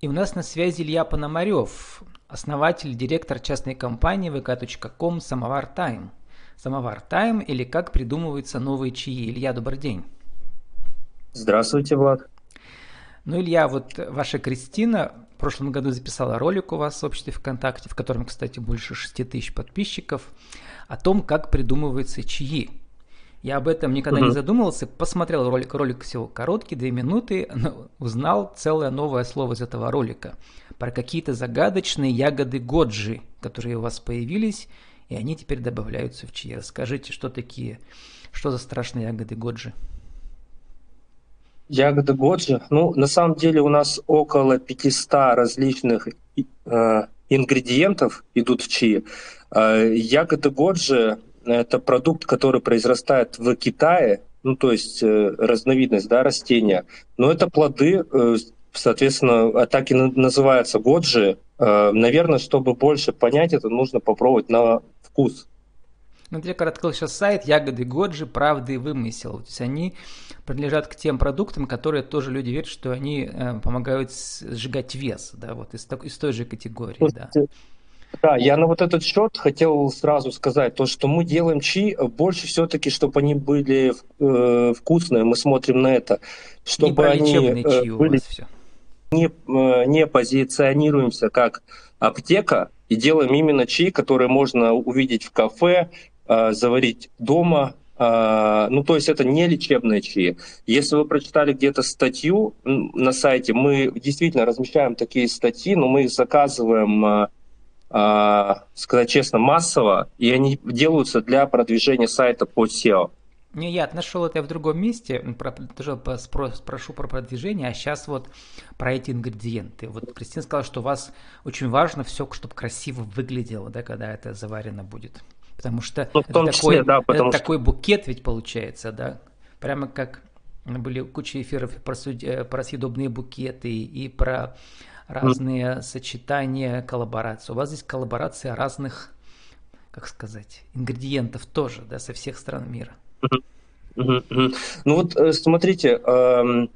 И у нас на связи Илья Пономарев, основатель, директор частной компании vk.com «Самовар Тайм». «Самовар Тайм» или «Как придумываются новые чаи». Илья, добрый день. Здравствуйте, Влад. Ну, Илья, вот ваша Кристина в прошлом году записала ролик у вас в обществе ВКонтакте, в котором, кстати, больше 6 тысяч подписчиков, о том, как придумываются чаи. Я об этом никогда uh-huh. не задумывался, посмотрел ролик, ролик всего короткий, две минуты, но узнал целое новое слово из этого ролика про какие-то загадочные ягоды годжи, которые у вас появились, и они теперь добавляются в чаи. Расскажите, что такие, что за страшные ягоды годжи? Ягоды годжи, ну, на самом деле у нас около 500 различных э, ингредиентов идут в чаи. Э, ягоды годжи это продукт, который произрастает в Китае, ну то есть э, разновидность да, растения, но это плоды, э, соответственно, так и называется годжи. Э, наверное, чтобы больше понять это, нужно попробовать на вкус. Я когда открыл сейчас сайт «Ягоды Годжи. Правда и вымысел». То есть они принадлежат к тем продуктам, которые тоже люди верят, что они э, помогают сжигать вес, да, вот из, из той же категории, да. Да, я на вот этот счет хотел сразу сказать, то, что мы делаем чи больше все-таки, чтобы они были э, вкусные, мы смотрим на это, чтобы они э, были все. Не, э, не позиционируемся как аптека и делаем именно чи, которые можно увидеть в кафе, э, заварить дома, Uh, ну, то есть это не лечебные чаи. Если вы прочитали где-то статью на сайте, мы действительно размещаем такие статьи, но мы их заказываем а, сказать честно, массово, и они делаются для продвижения сайта по SEO. Не, я нашел это в другом месте, про, тоже спрошу про продвижение, а сейчас вот про эти ингредиенты. Вот Кристина сказала, что у вас очень важно все, чтобы красиво выглядело, да, когда это заварено будет. Потому что ну, это, числе, такой, да, потому это что... такой букет ведь получается, да, прямо как были куча эфиров про, э, про съедобные букеты и про разные сочетания коллабораций. У вас здесь коллаборация разных, как сказать, ингредиентов тоже, да, со всех стран мира. Ну вот э, смотрите, эм,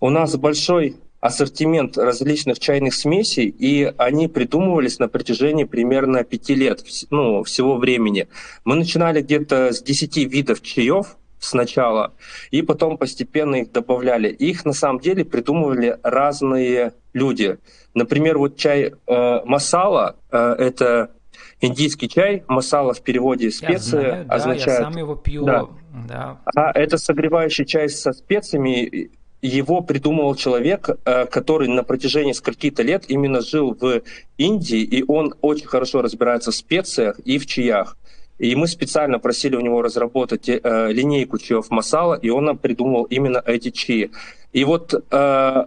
у нас большой ассортимент различных чайных смесей, и они придумывались на протяжении примерно пяти лет, ну, всего времени. Мы начинали где-то с 10 видов чаев, сначала, и потом постепенно их добавляли. Их на самом деле придумывали разные люди. Например, вот чай э, масала э, это индийский чай, масала в переводе специи я знаю, означает. Да, я сам его пью. Да. Да. А это согревающий чай со специями. Его придумал человек, э, который на протяжении скольки-то лет именно жил в Индии, и он очень хорошо разбирается в специях и в чаях. И мы специально просили у него разработать э, линейку чаев масала, и он нам придумал именно эти чаи. И вот э,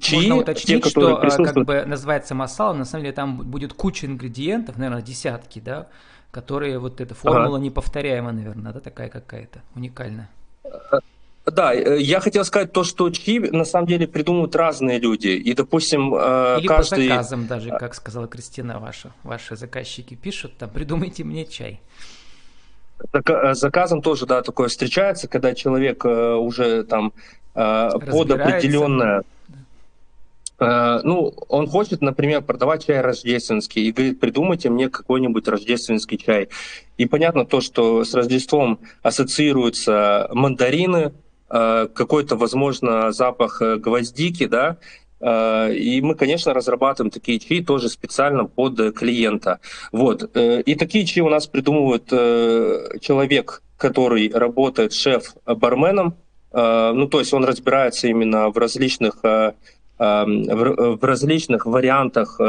чаи, Можно уточнить, те, что э, присутствуют... как бы называется масала, на самом деле там будет куча ингредиентов, наверное, десятки, да, которые вот эта формула ага. неповторяемая, наверное, да, такая какая-то, уникальная. Э, да, э, я хотел сказать то, что чаи на самом деле придумывают разные люди. И, допустим, Или каждый... по заказам даже, как сказала Кристина ваша. Ваши заказчики пишут, там, придумайте мне чай. Заказом тоже, да, такое встречается, когда человек уже там под определенное... Ну, он хочет, например, продавать чай рождественский и говорит, придумайте мне какой-нибудь рождественский чай. И понятно то, что с Рождеством ассоциируются мандарины, Э, какой-то, возможно, запах э, гвоздики, да, э, и мы, конечно, разрабатываем такие чаи тоже специально под клиента. Вот. И такие чаи у нас придумывает человек, который работает шеф-барменом, ну, то есть он разбирается именно в различных, в различных вариантах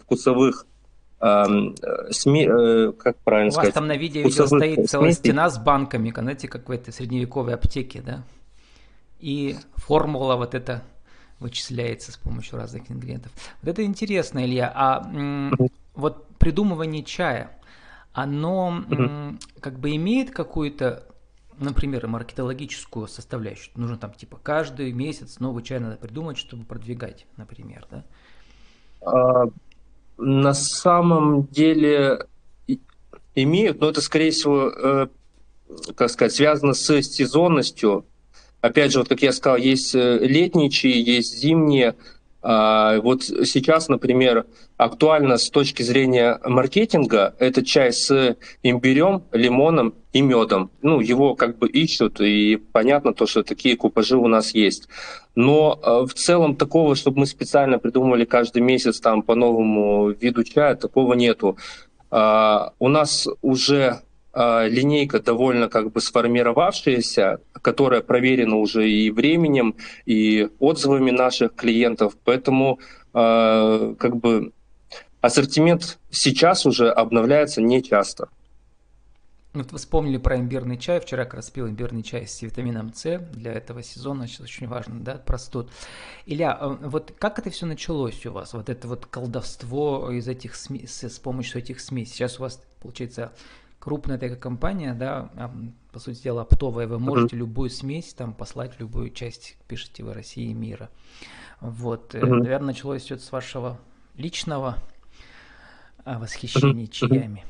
вкусовых СМИ, как правильно У сказать? У вас там на видео, видео стоит целая стена с банками, знаете, как в этой средневековой аптеке, да? и формула вот эта вычисляется с помощью разных ингредиентов. Вот это интересно, Илья. А вот придумывание чая, оно как бы имеет какую-то, например, маркетологическую составляющую? Нужно там типа каждый месяц новый чай надо придумать, чтобы продвигать, например, да? А, на самом деле имеют, но это, скорее всего, э, как сказать, связано с сезонностью Опять же, вот как я сказал, есть э, летние чаи, есть зимние. А, вот сейчас, например, актуально с точки зрения маркетинга это чай с имбирем, лимоном и медом. Ну, его как бы ищут, и понятно то, что такие купажи у нас есть. Но а, в целом такого, чтобы мы специально придумывали каждый месяц там по новому виду чая, такого нету. А, у нас уже линейка довольно как бы сформировавшаяся, которая проверена уже и временем, и отзывами наших клиентов. Поэтому как бы ассортимент сейчас уже обновляется не часто. Вот вы вспомнили про имбирный чай. Вчера как раз пил имбирный чай с витамином С для этого сезона. Сейчас очень важно, да, простуд. Илья, а, вот как это все началось у вас? Вот это вот колдовство из этих смес, с помощью этих смесей. Сейчас у вас, получается, крупная такая компания, да, а, по сути дела, оптовая. Вы можете mm-hmm. любую смесь там послать, любую часть, пишите вы России и мира. Вот, mm-hmm. наверное, началось все с вашего личного восхищения mm-hmm. чаями.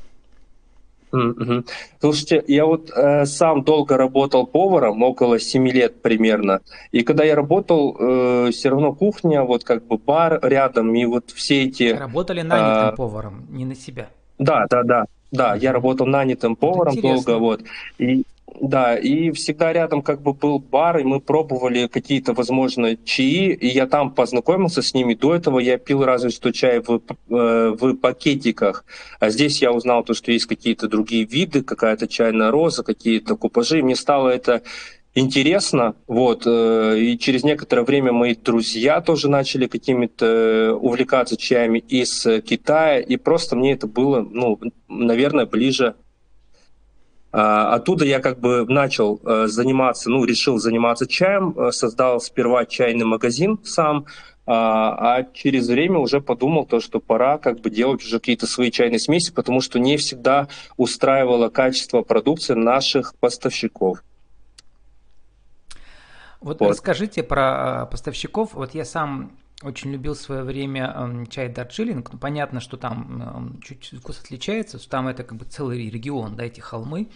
Mm-hmm. Слушайте, я вот э, сам долго работал поваром, около 7 лет примерно. И когда я работал, э, все равно кухня, вот как бы бар рядом, и вот все эти... Работали нанятым э, поваром, не на себя. Да, да, да. Да, я работал нанятым поваром долго, вот. И, да, и всегда рядом как бы был бар, и мы пробовали какие-то, возможно, чаи, и я там познакомился с ними. До этого я пил разве что чай в, э, в пакетиках, а здесь я узнал то, что есть какие-то другие виды, какая-то чайная роза, какие-то купажи, и мне стало это интересно, вот, э, и через некоторое время мои друзья тоже начали какими-то э, увлекаться чаями из Китая, и просто мне это было, ну, наверное, ближе. А, оттуда я как бы начал э, заниматься, ну, решил заниматься чаем, создал сперва чайный магазин сам, а, а через время уже подумал то, что пора как бы делать уже какие-то свои чайные смеси, потому что не всегда устраивало качество продукции наших поставщиков. Вот, вот. расскажите про а, поставщиков. Вот я сам очень любил в свое время э, чай Дарджилинг. Ну, понятно, что там э, чуть вкус отличается, что там это как бы целый регион, да, эти холмы,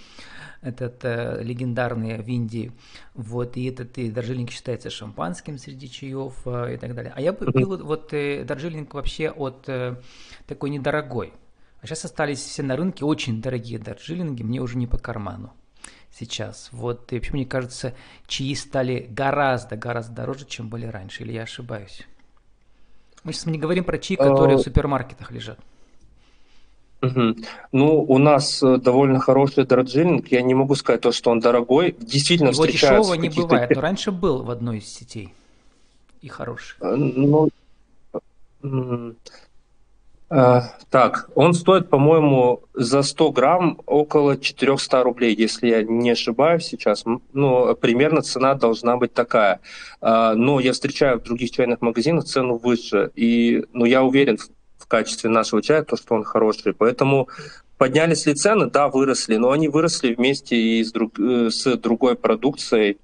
этот э, легендарный в Индии. Вот, и этот и Дарджилинг считается шампанским среди чаев э, и так далее. А я пил вот э, Дарджилинг вообще от э, такой недорогой. А сейчас остались все на рынке очень дорогие Дарджилинги, мне уже не по карману сейчас. Вот, и вообще, мне кажется, чаи стали гораздо-гораздо дороже, чем были раньше, или я ошибаюсь? Мы сейчас не говорим про чаи, которые в а, супермаркетах лежат. Ну, у нас э, довольно хороший дорджинг. Я не могу сказать то, что он дорогой. Действительно Его дешевого не бывает, но раньше был в одной из сетей. И хороший. Э, ну, Э, так, он стоит, по-моему, за 100 грамм около 400 рублей, если я не ошибаюсь сейчас. Ну, примерно цена должна быть такая. Э, но я встречаю в других чайных магазинах цену выше. И ну, я уверен в качестве нашего чая, то, что он хороший. Поэтому поднялись ли цены? Да, выросли. Но они выросли вместе и с, друг, э, с другой продукцией.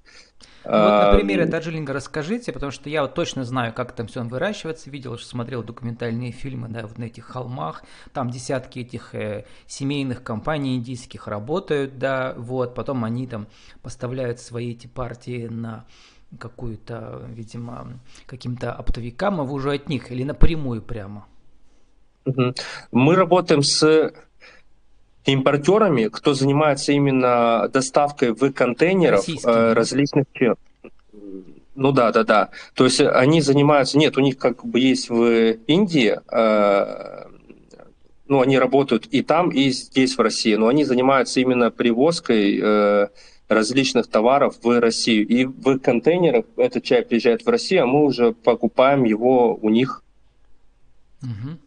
Ну, вот на примере Дарджилинга расскажите, потому что я вот точно знаю, как там все выращивается, видел, что смотрел документальные фильмы, да, вот на этих холмах, там десятки этих э, семейных компаний индийских работают, да, вот, потом они там поставляют свои эти партии на какую-то, видимо, каким-то оптовикам, а вы уже от них или напрямую прямо? Мы работаем с импортерами, кто занимается именно доставкой в контейнеров э, различных ну да, да, да. То есть они занимаются, нет, у них как бы есть в Индии, э, ну они работают и там, и здесь в России, но они занимаются именно привозкой э, различных товаров в Россию. И в контейнерах этот чай приезжает в Россию, а мы уже покупаем его у них. Угу.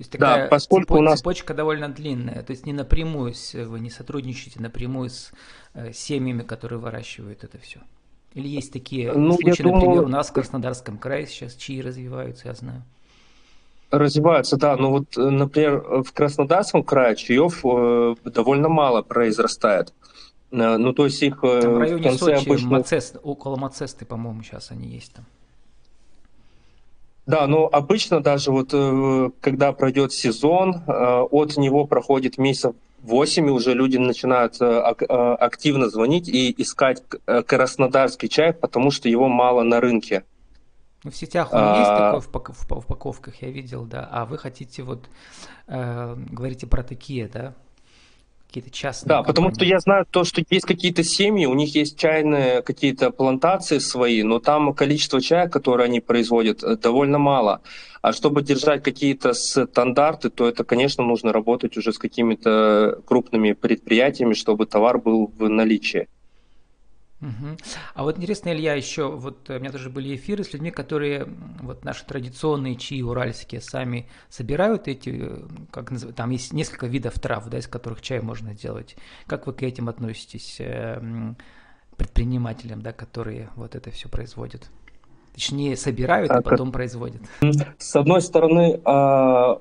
То есть такая да, поскольку цепочка, у нас... цепочка довольно длинная, то есть не напрямую, с, вы не сотрудничаете напрямую с э, семьями, которые выращивают это все. Или есть такие ну, случаи, думаю... например, у нас в Краснодарском крае сейчас чаи развиваются, я знаю. Развиваются, да. Но вот, э, например, в Краснодарском крае чаев э, довольно мало произрастает. Э, ну, то есть их там в районе в конце Сочи, обычно... Мацест, около Мацесты, по-моему, сейчас они есть там. Да, но обычно даже вот э, когда пройдет сезон, э, от него проходит месяцев 8, и уже люди начинают э, активно звонить и искать краснодарский чай, потому что его мало на рынке. Ну, в сетях он а... есть такой в, пак- в упаковках, я видел, да. А вы хотите вот, э, говорите про такие, да? Какие-то частные. Да, компании. потому что я знаю то, что есть какие-то семьи, у них есть чайные какие-то плантации свои, но там количество чая, которое они производят, э, довольно мало. А чтобы держать какие-то стандарты, то это, конечно, нужно работать уже с какими-то крупными предприятиями, чтобы товар был в наличии. Угу. А вот интересно, Илья, еще вот э, у меня тоже были эфиры с людьми, которые вот наши традиционные чаи уральские сами собирают эти, э, как называют, там есть несколько видов трав, да, из которых чай можно делать. Как вы к этим относитесь, э, предпринимателям, да, которые вот это все производят? Точнее, собирают, а потом производят. С одной стороны, а,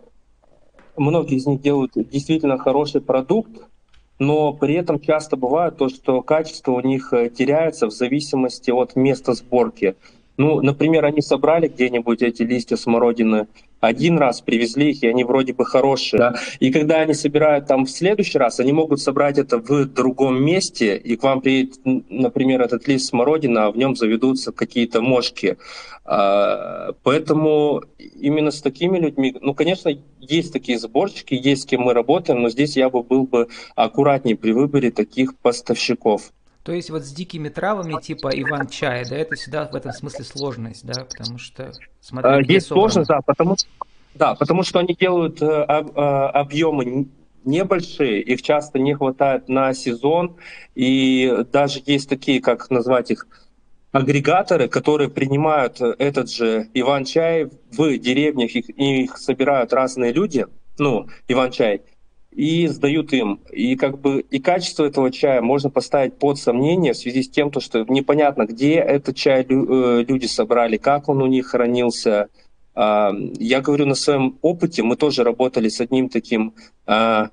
многие из них делают действительно хороший продукт, но при этом часто бывает то, что качество у них э, теряется в зависимости от места сборки. Ну, например, они собрали где-нибудь эти листья смородины один раз, привезли их, и они вроде бы хорошие. Да? И когда они собирают там в следующий раз, они могут собрать это в другом месте, и к вам приедет, например, этот лист смородина, а в нем заведутся какие-то мошки. А, поэтому именно с такими людьми, ну, конечно, есть такие сборщики, есть с кем мы работаем, но здесь я бы был бы аккуратнее при выборе таких поставщиков. То есть вот с дикими травами типа Иван-чай, да, это всегда в этом смысле сложность, да, потому что смотря а, Есть сложность, да, потому, да, потому что они делают э, а, объемы небольшие, их часто не хватает на сезон, и даже есть такие, как назвать их, агрегаторы, которые принимают этот же Иван-чай в деревнях, их, их собирают разные люди, ну, Иван-чай, и сдают им. И как бы и качество этого чая можно поставить под сомнение в связи с тем, то, что непонятно, где этот чай э, люди собрали, как он у них хранился. А, я говорю на своем опыте, мы тоже работали с одним таким а,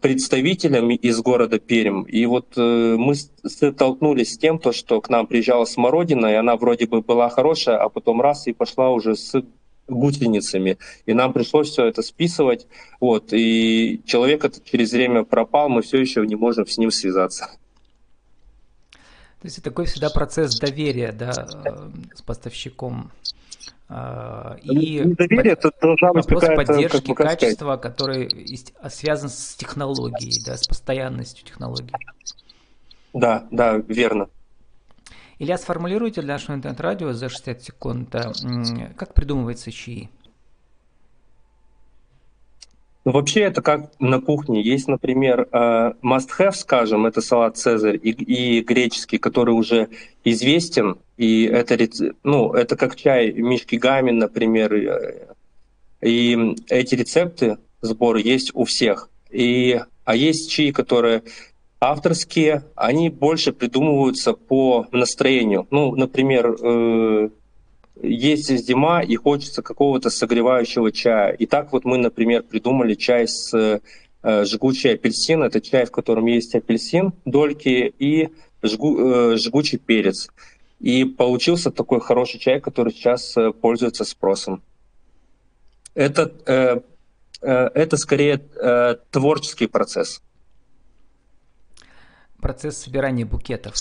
представителем из города Пермь. И вот э, мы столкнулись с тем, то, что к нам приезжала смородина, и она вроде бы была хорошая, а потом раз и пошла уже с гусеницами. И нам пришлось все это списывать. Вот. И человек этот через время пропал, мы все еще не можем с ним связаться. То есть это такой всегда процесс доверия да, э, с поставщиком. А, и доверие это должна быть вопрос поддержки качества, который связан с технологией, да, с постоянностью технологий. Да, да, верно. Илья, сформулируйте для нашего интернет-радио за 60 секунд, э, как придумывается чаи? Ну, вообще это как на кухне. Есть, например, э, must-have, скажем, это салат «Цезарь» и, и греческий, который уже известен. И это, ну, это как чай Мишки Гамин, например. И эти рецепты, сборы есть у всех. И, а есть чаи, которые авторские, они больше придумываются по настроению. Ну, например, э, есть зима и хочется какого-то согревающего чая. И так вот мы, например, придумали чай с э, жгучий апельсин. Это чай, в котором есть апельсин, дольки и жгу, э, жгучий перец. И получился такой хороший чай, который сейчас э, пользуется спросом. Это, э, э, это скорее э, творческий процесс процесс собирания букетов.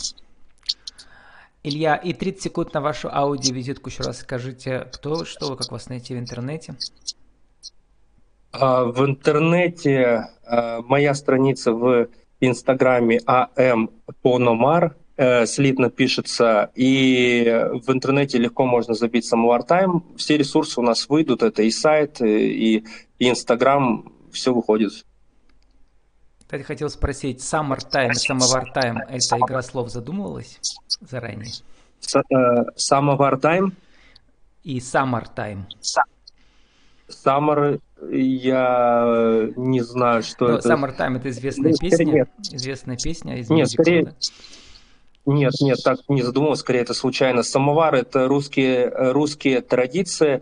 Илья, и 30 секунд на вашу аудиовизитку еще раз скажите, кто что вы, как вас найти в интернете? А, в интернете а, моя страница в Инстаграме АМ Пономар, э, слитно пишется, и в интернете легко можно забить самовар тайм. Все ресурсы у нас выйдут, это и сайт, и Инстаграм, все выходит. Кстати, хотел спросить, Summer Time и Самовар Time – это игра слов задумывалась заранее? Самовар Time? И Summer Time. Summer, я не знаю, что Но это. Summer Time – это известная нет, песня? Нет. Известная песня из Нет, скорее... Да? Нет, нет, так не задумывался, скорее это случайно. Самовар – это русские, русские традиции,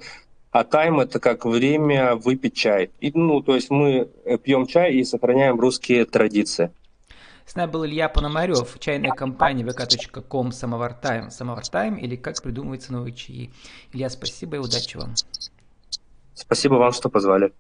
а тайм это как время выпить чай. И, ну, то есть мы э, пьем чай и сохраняем русские традиции. С нами был Илья Пономарев, чайная компания vk.com Самовар Тайм. Самовар Тайм или как придумываются новые чаи. Илья, спасибо и удачи вам. Спасибо вам, что позвали.